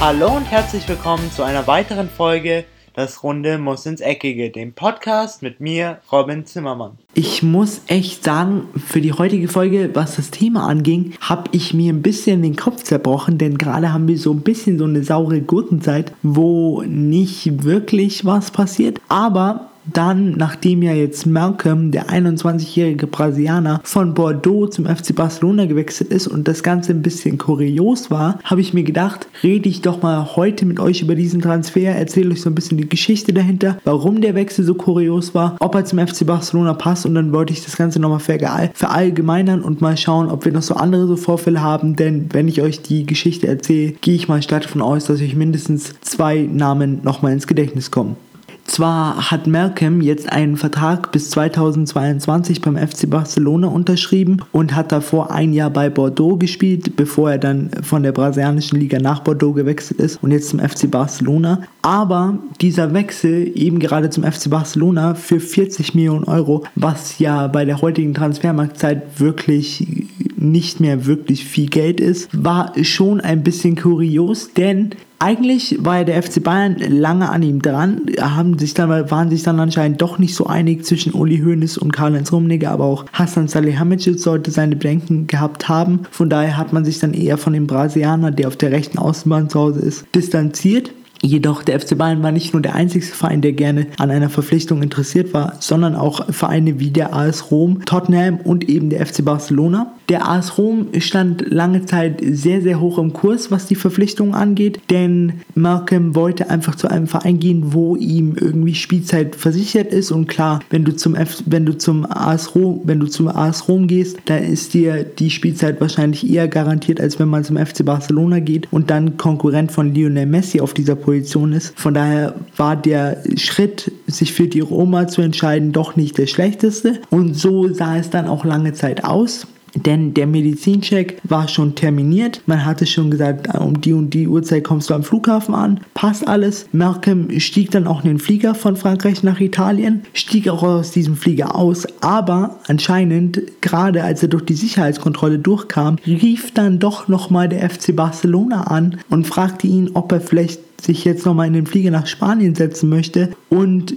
Hallo und herzlich willkommen zu einer weiteren Folge Das Runde muss ins Eckige, dem Podcast mit mir, Robin Zimmermann. Ich muss echt sagen, für die heutige Folge, was das Thema anging, habe ich mir ein bisschen den Kopf zerbrochen, denn gerade haben wir so ein bisschen so eine saure Gurkenzeit, wo nicht wirklich was passiert. Aber dann, nachdem ja jetzt Malcolm, der 21-jährige Brasilianer, von Bordeaux zum FC Barcelona gewechselt ist und das Ganze ein bisschen kurios war, habe ich mir gedacht, rede ich doch mal heute mit euch über diesen Transfer, erzähle euch so ein bisschen die Geschichte dahinter, warum der Wechsel so kurios war, ob er zum FC Barcelona passt und dann wollte ich das Ganze nochmal verallgemeinern und mal schauen, ob wir noch so andere so Vorfälle haben, denn wenn ich euch die Geschichte erzähle, gehe ich mal stark davon aus, dass euch mindestens zwei Namen nochmal ins Gedächtnis kommen. Zwar hat Malcolm jetzt einen Vertrag bis 2022 beim FC Barcelona unterschrieben und hat davor ein Jahr bei Bordeaux gespielt, bevor er dann von der brasilianischen Liga nach Bordeaux gewechselt ist und jetzt zum FC Barcelona. Aber dieser Wechsel eben gerade zum FC Barcelona für 40 Millionen Euro, was ja bei der heutigen Transfermarktzeit wirklich nicht mehr wirklich viel Geld ist, war schon ein bisschen kurios, denn eigentlich war ja der FC Bayern lange an ihm dran, haben sich dann, waren sich dann anscheinend doch nicht so einig zwischen Uli Hoeneß und Karl-Heinz Rummenigge, aber auch Hassan Salihamidzic sollte seine Bedenken gehabt haben. Von daher hat man sich dann eher von dem Brasilianer, der auf der rechten Außenbahn zu Hause ist, distanziert. Jedoch der FC Bayern war nicht nur der einzige Verein, der gerne an einer Verpflichtung interessiert war, sondern auch Vereine wie der AS Rom, Tottenham und eben der FC Barcelona. Der AS Rom stand lange Zeit sehr, sehr hoch im Kurs, was die Verpflichtungen angeht, denn Malcolm wollte einfach zu einem Verein gehen, wo ihm irgendwie Spielzeit versichert ist und klar, wenn du zum F wenn du zum AS Rom, wenn du zum AS Rom gehst, dann ist dir die Spielzeit wahrscheinlich eher garantiert, als wenn man zum FC Barcelona geht und dann Konkurrent von Lionel Messi auf dieser Position ist. Von daher war der Schritt, sich für die Roma zu entscheiden, doch nicht der schlechteste und so sah es dann auch lange Zeit aus. Denn der Medizincheck war schon terminiert. Man hatte schon gesagt, um die und die Uhrzeit kommst du am Flughafen an. Passt alles. Malcolm stieg dann auch in den Flieger von Frankreich nach Italien, stieg auch aus diesem Flieger aus. Aber anscheinend, gerade als er durch die Sicherheitskontrolle durchkam, rief dann doch nochmal der FC Barcelona an und fragte ihn, ob er vielleicht sich jetzt nochmal in den Flieger nach Spanien setzen möchte und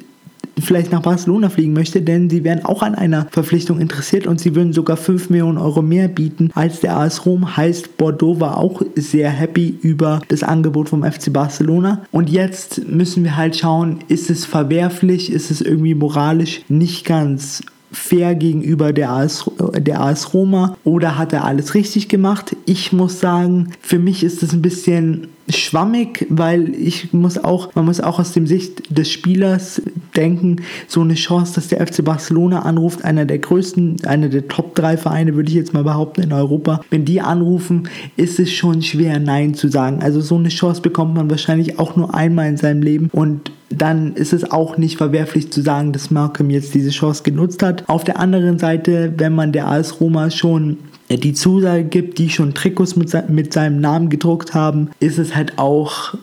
vielleicht nach Barcelona fliegen möchte, denn sie wären auch an einer Verpflichtung interessiert und sie würden sogar 5 Millionen Euro mehr bieten als der AS Rom. Heißt, Bordeaux war auch sehr happy über das Angebot vom FC Barcelona. Und jetzt müssen wir halt schauen, ist es verwerflich, ist es irgendwie moralisch nicht ganz fair gegenüber der AS, der AS Roma oder hat er alles richtig gemacht? Ich muss sagen, für mich ist es ein bisschen schwammig, weil ich muss auch, man muss auch aus dem Sicht des Spielers denken, so eine Chance, dass der FC Barcelona anruft, einer der größten, einer der Top 3 Vereine, würde ich jetzt mal behaupten, in Europa. Wenn die anrufen, ist es schon schwer, Nein zu sagen. Also so eine Chance bekommt man wahrscheinlich auch nur einmal in seinem Leben und dann ist es auch nicht verwerflich zu sagen, dass Malcolm jetzt diese Chance genutzt hat. Auf der anderen Seite, wenn man der AS Roma schon die Zusage gibt, die schon Trikots mit, mit seinem Namen gedruckt haben, ist es halt auch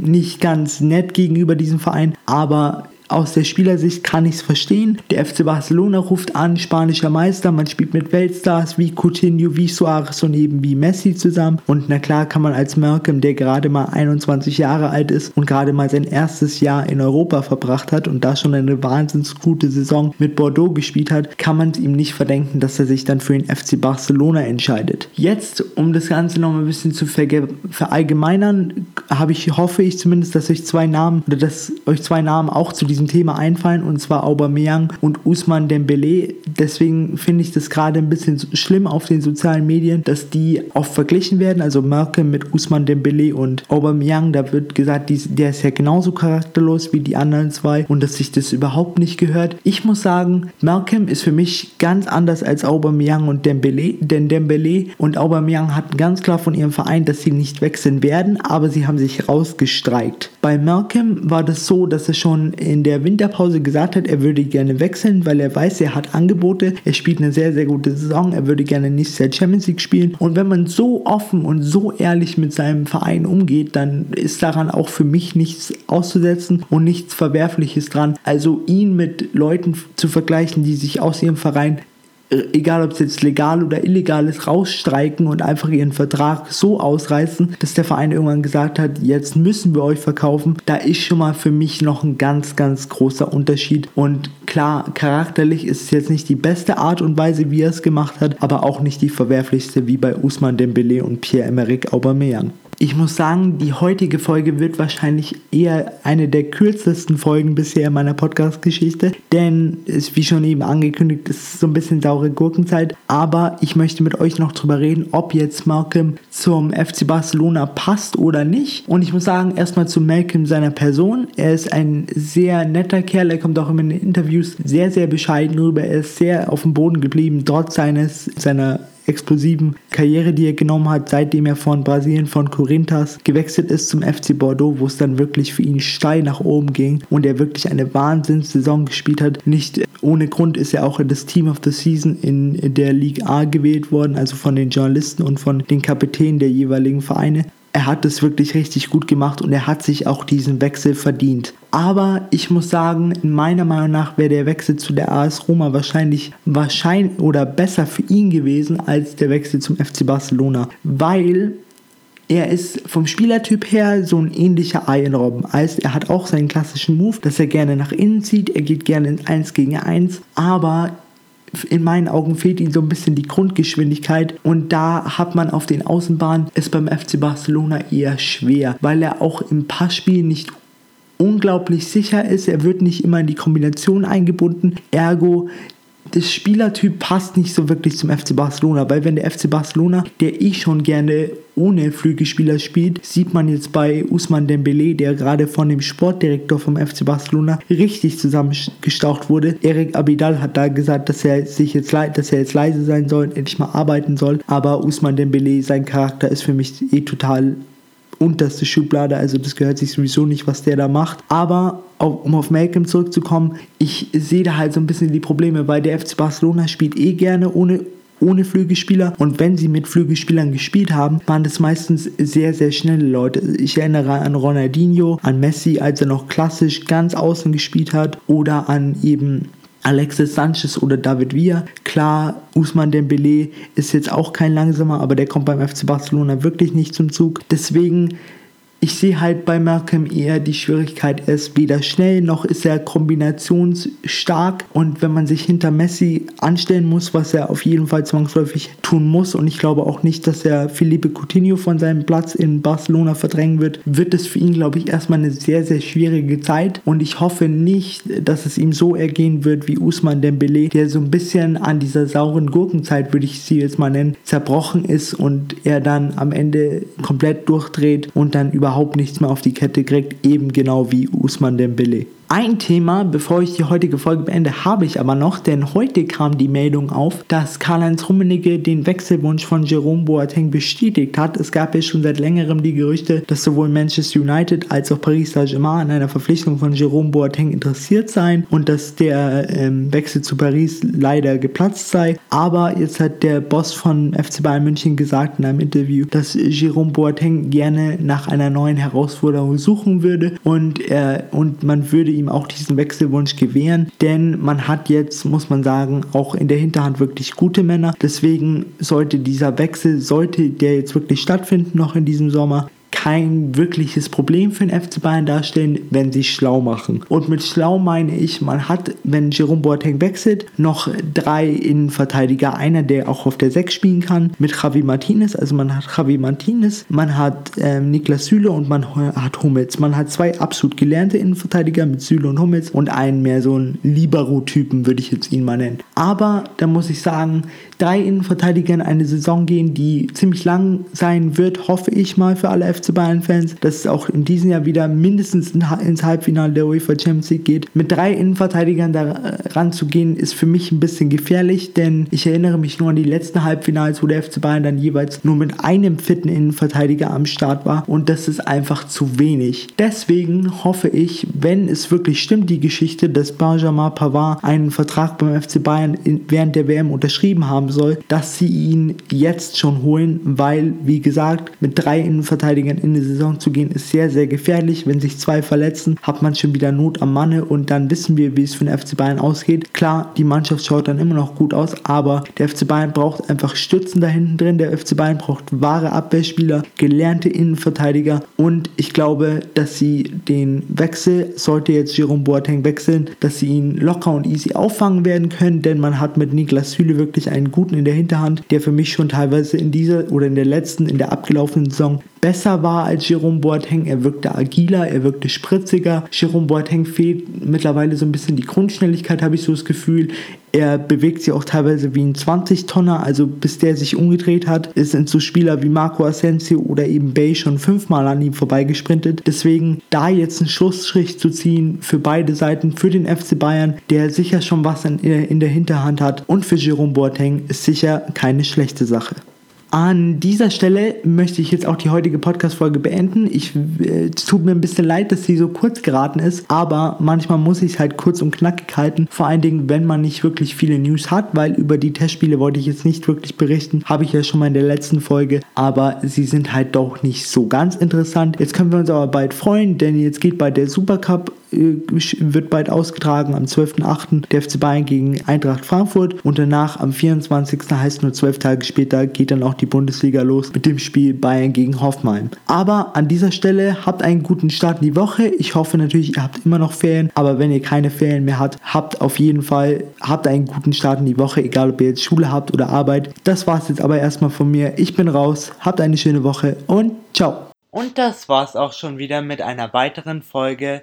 nicht ganz nett gegenüber diesem Verein, aber aus der Spielersicht kann ich es verstehen. Der FC Barcelona ruft an, spanischer Meister, man spielt mit Weltstars wie Coutinho, wie Suarez und eben wie Messi zusammen. Und na klar kann man als Malcolm, der gerade mal 21 Jahre alt ist und gerade mal sein erstes Jahr in Europa verbracht hat und da schon eine wahnsinnig gute Saison mit Bordeaux gespielt hat, kann man ihm nicht verdenken, dass er sich dann für den FC Barcelona entscheidet. Jetzt, um das Ganze noch ein bisschen zu verallgemeinern, habe ich, hoffe ich zumindest, dass euch zwei Namen oder dass euch zwei Namen auch zu diesem diesem Thema einfallen und zwar Aubameyang und Usman Dembele. Deswegen finde ich das gerade ein bisschen schlimm auf den sozialen Medien, dass die oft verglichen werden. Also Merkel mit Usman Dembele und Aubameyang, da wird gesagt, der ist ja genauso charakterlos wie die anderen zwei und dass sich das überhaupt nicht gehört. Ich muss sagen, Malcolm ist für mich ganz anders als Aubameyang und Dembele, denn Dembele und Aubameyang hatten ganz klar von ihrem Verein, dass sie nicht wechseln werden, aber sie haben sich rausgestreikt. Bei Malcolm war das so, dass er schon in der Winterpause gesagt hat, er würde gerne wechseln, weil er weiß, er hat Angebote, er spielt eine sehr, sehr gute Saison, er würde gerne nächstes Jahr Champions League spielen. Und wenn man so offen und so ehrlich mit seinem Verein umgeht, dann ist daran auch für mich nichts auszusetzen und nichts Verwerfliches dran. Also ihn mit Leuten zu vergleichen, die sich aus ihrem Verein egal ob es jetzt legal oder illegal ist, rausstreiken und einfach ihren Vertrag so ausreißen, dass der Verein irgendwann gesagt hat, jetzt müssen wir euch verkaufen. Da ist schon mal für mich noch ein ganz, ganz großer Unterschied. Und klar, charakterlich ist es jetzt nicht die beste Art und Weise, wie er es gemacht hat, aber auch nicht die verwerflichste wie bei Usman Dembele und Pierre-Emerick Aubameyang. Ich muss sagen, die heutige Folge wird wahrscheinlich eher eine der kürzesten Folgen bisher in meiner Podcast-Geschichte, denn es wie schon eben angekündigt, es ist so ein bisschen saure Gurkenzeit, aber ich möchte mit euch noch drüber reden, ob jetzt Malcolm zum FC Barcelona passt oder nicht. Und ich muss sagen, erstmal zu Malcolm seiner Person. Er ist ein sehr netter Kerl, er kommt auch immer in den Interviews sehr, sehr bescheiden rüber, er ist sehr auf dem Boden geblieben, dort seines, seiner explosiven Karriere, die er genommen hat, seitdem er von Brasilien, von Corinthians gewechselt ist zum FC Bordeaux, wo es dann wirklich für ihn steil nach oben ging und er wirklich eine Wahnsinnssaison gespielt hat. Nicht ohne Grund ist er auch in das Team of the Season in der Ligue A gewählt worden, also von den Journalisten und von den Kapitänen der jeweiligen Vereine er hat es wirklich richtig gut gemacht und er hat sich auch diesen Wechsel verdient. Aber ich muss sagen, in meiner Meinung nach wäre der Wechsel zu der AS Roma wahrscheinlich wahrscheinlich oder besser für ihn gewesen als der Wechsel zum FC Barcelona, weil er ist vom Spielertyp her so ein ähnlicher Iron Robben. Also er hat auch seinen klassischen Move, dass er gerne nach innen zieht, er geht gerne in 1 gegen 1, aber in meinen Augen fehlt ihm so ein bisschen die Grundgeschwindigkeit und da hat man auf den Außenbahnen es beim FC Barcelona eher schwer, weil er auch im Passspiel nicht unglaublich sicher ist. Er wird nicht immer in die Kombination eingebunden. Ergo das Spielertyp passt nicht so wirklich zum FC Barcelona, weil wenn der FC Barcelona, der ich schon gerne ohne Flügelspieler spielt, sieht man jetzt bei Usman Dembele, der gerade von dem Sportdirektor vom FC Barcelona richtig zusammengestaucht wurde. Eric Abidal hat da gesagt, dass er sich jetzt dass er jetzt leise sein soll, endlich mal arbeiten soll, aber Usman Dembele, sein Charakter ist für mich eh total unterste Schublade, also das gehört sich sowieso nicht, was der da macht. Aber um auf Malcolm zurückzukommen, ich sehe da halt so ein bisschen die Probleme, weil der FC Barcelona spielt eh gerne ohne ohne Flügelspieler und wenn sie mit Flügelspielern gespielt haben, waren das meistens sehr, sehr schnelle Leute. Ich erinnere an Ronaldinho, an Messi, als er noch klassisch ganz außen gespielt hat oder an eben Alexis Sanchez oder David Villa. Klar, Usman Dembele ist jetzt auch kein langsamer, aber der kommt beim FC Barcelona wirklich nicht zum Zug. Deswegen ich sehe halt bei Malcolm eher die Schwierigkeit, er ist weder schnell noch ist er kombinationsstark. Und wenn man sich hinter Messi anstellen muss, was er auf jeden Fall zwangsläufig tun muss und ich glaube auch nicht, dass er Felipe Coutinho von seinem Platz in Barcelona verdrängen wird, wird es für ihn, glaube ich, erstmal eine sehr, sehr schwierige Zeit. Und ich hoffe nicht, dass es ihm so ergehen wird wie Usman Dembele, der so ein bisschen an dieser sauren Gurkenzeit, würde ich sie jetzt mal nennen, zerbrochen ist und er dann am Ende komplett durchdreht und dann über überhaupt nichts mehr auf die Kette kriegt, eben genau wie Usman Dembele. Ein Thema, bevor ich die heutige Folge beende, habe ich aber noch, denn heute kam die Meldung auf, dass Karl-Heinz Rummenigge den Wechselwunsch von Jerome Boateng bestätigt hat. Es gab ja schon seit längerem die Gerüchte, dass sowohl Manchester United als auch Paris Saint-Germain an einer Verpflichtung von Jerome Boateng interessiert seien und dass der ähm, Wechsel zu Paris leider geplatzt sei. Aber jetzt hat der Boss von FC Bayern München gesagt in einem Interview, dass Jerome Boateng gerne nach einer neuen Herausforderung suchen würde und, er, und man würde ihm auch diesen Wechselwunsch gewähren, denn man hat jetzt, muss man sagen, auch in der Hinterhand wirklich gute Männer. Deswegen sollte dieser Wechsel, sollte der jetzt wirklich stattfinden noch in diesem Sommer, kein wirkliches Problem für den FC Bayern darstellen, wenn sie schlau machen. Und mit schlau meine ich, man hat, wenn Jerome Boateng wechselt, noch drei Innenverteidiger. Einer, der auch auf der 6 spielen kann, mit Javi Martinez. Also man hat Javi Martinez, man hat ähm, Niklas Süle und man hat Hummels. Man hat zwei absolut gelernte Innenverteidiger mit Süle und Hummels und einen mehr so einen Libero-Typen, würde ich jetzt ihn mal nennen. Aber da muss ich sagen, drei Innenverteidiger in eine Saison gehen, die ziemlich lang sein wird, hoffe ich mal für alle FC Bayern-Fans, dass es auch in diesem Jahr wieder mindestens ins Halbfinale der UEFA Champions League geht. Mit drei Innenverteidigern da ranzugehen, ist für mich ein bisschen gefährlich, denn ich erinnere mich nur an die letzten Halbfinals, wo der FC Bayern dann jeweils nur mit einem fitten Innenverteidiger am Start war und das ist einfach zu wenig. Deswegen hoffe ich, wenn es wirklich stimmt, die Geschichte, dass Benjamin Pavard einen Vertrag beim FC Bayern während der WM unterschrieben haben soll, dass sie ihn jetzt schon holen, weil, wie gesagt, mit drei Innenverteidigern in die Saison zu gehen, ist sehr, sehr gefährlich. Wenn sich zwei verletzen, hat man schon wieder Not am Manne und dann wissen wir, wie es für den FC Bayern ausgeht. Klar, die Mannschaft schaut dann immer noch gut aus, aber der FC Bayern braucht einfach Stützen da hinten drin. Der FC Bayern braucht wahre Abwehrspieler, gelernte Innenverteidiger und ich glaube, dass sie den Wechsel, sollte jetzt Jerome Boateng wechseln, dass sie ihn locker und easy auffangen werden können, denn man hat mit Niklas Süle wirklich einen guten in der Hinterhand, der für mich schon teilweise in dieser oder in der letzten, in der abgelaufenen Saison besser war als Jerome Boateng. Er wirkte agiler, er wirkte spritziger. Jerome Boateng fehlt mittlerweile so ein bisschen die Grundschnelligkeit, habe ich so das Gefühl. Er bewegt sich auch teilweise wie ein 20-Tonner, also bis der sich umgedreht hat, sind so Spieler wie Marco Asensio oder eben Bay schon fünfmal an ihm vorbeigesprintet. Deswegen da jetzt einen Schlussstrich zu ziehen für beide Seiten, für den FC Bayern, der sicher schon was in der Hinterhand hat und für Jerome Boateng ist sicher keine schlechte Sache. An dieser Stelle möchte ich jetzt auch die heutige Podcast-Folge beenden. Ich, äh, es tut mir ein bisschen leid, dass sie so kurz geraten ist, aber manchmal muss ich es halt kurz und knackig halten. Vor allen Dingen, wenn man nicht wirklich viele News hat, weil über die Testspiele wollte ich jetzt nicht wirklich berichten. Habe ich ja schon mal in der letzten Folge, aber sie sind halt doch nicht so ganz interessant. Jetzt können wir uns aber bald freuen, denn jetzt geht bald der Supercup wird bald ausgetragen am 12.08. der FC Bayern gegen Eintracht Frankfurt und danach am 24. heißt nur zwölf Tage später geht dann auch die Bundesliga los mit dem Spiel Bayern gegen Hoffenheim. Aber an dieser Stelle habt einen guten Start in die Woche. Ich hoffe natürlich, ihr habt immer noch Ferien, aber wenn ihr keine Ferien mehr habt, habt auf jeden Fall habt einen guten Start in die Woche, egal ob ihr jetzt Schule habt oder Arbeit. Das war's jetzt aber erstmal von mir. Ich bin raus, habt eine schöne Woche und ciao. Und das war's auch schon wieder mit einer weiteren Folge